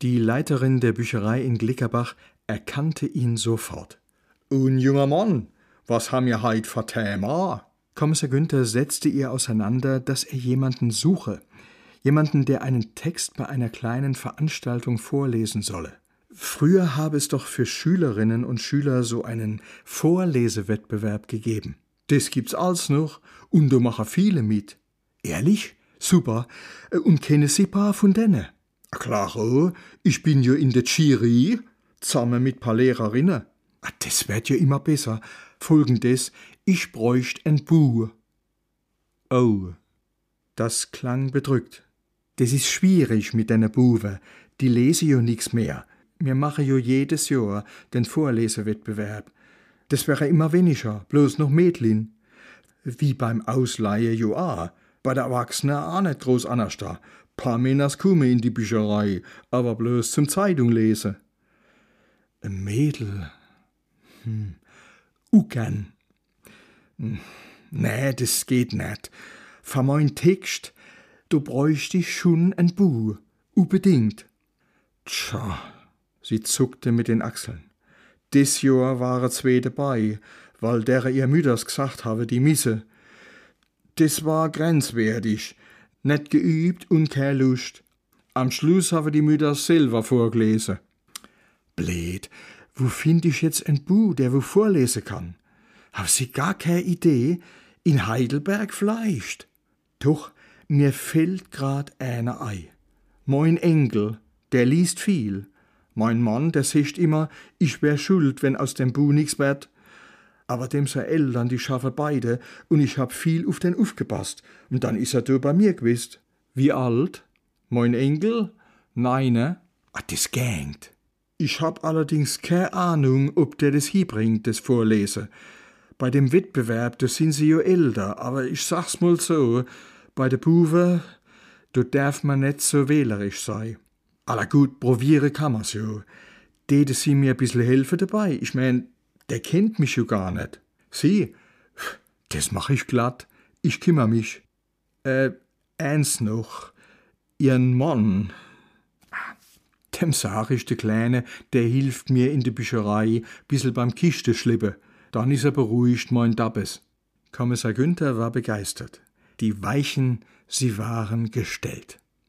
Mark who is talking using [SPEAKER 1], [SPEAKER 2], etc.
[SPEAKER 1] Die Leiterin der Bücherei in Glickerbach erkannte ihn sofort. Un junger Mann, was haben wir heit für Thema? Kommissar Günther setzte ihr auseinander, dass er jemanden suche. Jemanden, der einen Text bei einer kleinen Veranstaltung vorlesen solle. Früher habe es doch für Schülerinnen und Schüler so einen Vorlesewettbewerb gegeben. Das gibt's alles noch und da machen viele mit. Ehrlich? Super. Und kennen Sie paar von denen? Klaro, ich bin ja in der Jury, zusammen mit paar Lehrerinnen. Ah, Das wird ja immer besser. Folgendes, ich bräucht ein Buch. Oh, das klang bedrückt. Das ist schwierig mit deiner Buwe. Die lese jo nix mehr. Wir machen jo jedes Jahr den Vorlesewettbewerb. Das wäre immer weniger, bloß noch Mädlin. Wie beim Ausleihe jo auch. Bei der Erwachsenen auch nicht groß anders da. Paar Männers kommen in die Bücherei, aber bloß zum Zeitung lesen. Ein Mädel. Hm. Ugern. Hm. Nee, das geht nicht. Für mein Text, du bräuchte ich schon ein Buch. Unbedingt. Tja, sie zuckte mit den Achseln. Dis Jahr waren zwei dabei, weil derer ihr Mütters gesagt habe, die misse. Das war grenzwertig, net geübt und keine Lust. Am Schluss habe die Mütters selber vorgelesen. Blöd, wo find ich jetzt ein Buch, der wo vorlesen kann? Hab sie gar keine Idee? In Heidelberg vielleicht? Doch, mir fällt grad einer ei. Mein Enkel, der liest viel. Mein Mann, der sagt immer, ich wär schuld, wenn aus dem Buch nix wird. Aber dem sei Eltern, die schaffe beide, und ich hab viel auf den aufgepasst. Und dann is er da bei mir gewesen. Wie alt? Mein Enkel? Neine? Ah, das gängt. Ich hab allerdings keine Ahnung, ob der das hiebringt, das Vorlesen. Bei dem Wettbewerb, da sind sie jo älter, aber ich sag's mal so, bei der Buwe, da darf man nicht so wählerisch sein. Aller gut, probiere kann man's jo. Täte sie mir ein bisschen helfen dabei. Ich mein, der kennt mich jo gar nicht. Sie, das mach ich glatt. Ich kümmer mich. Äh, eins noch. Ihren Mann. Dem sag ich, der Kleine, der hilft mir in der Bücherei, bissel beim Kiste schlippe. Dann is er beruhigt, mein Dabbes. Kommissar Günther war begeistert. Die Weichen, sie waren gestellt.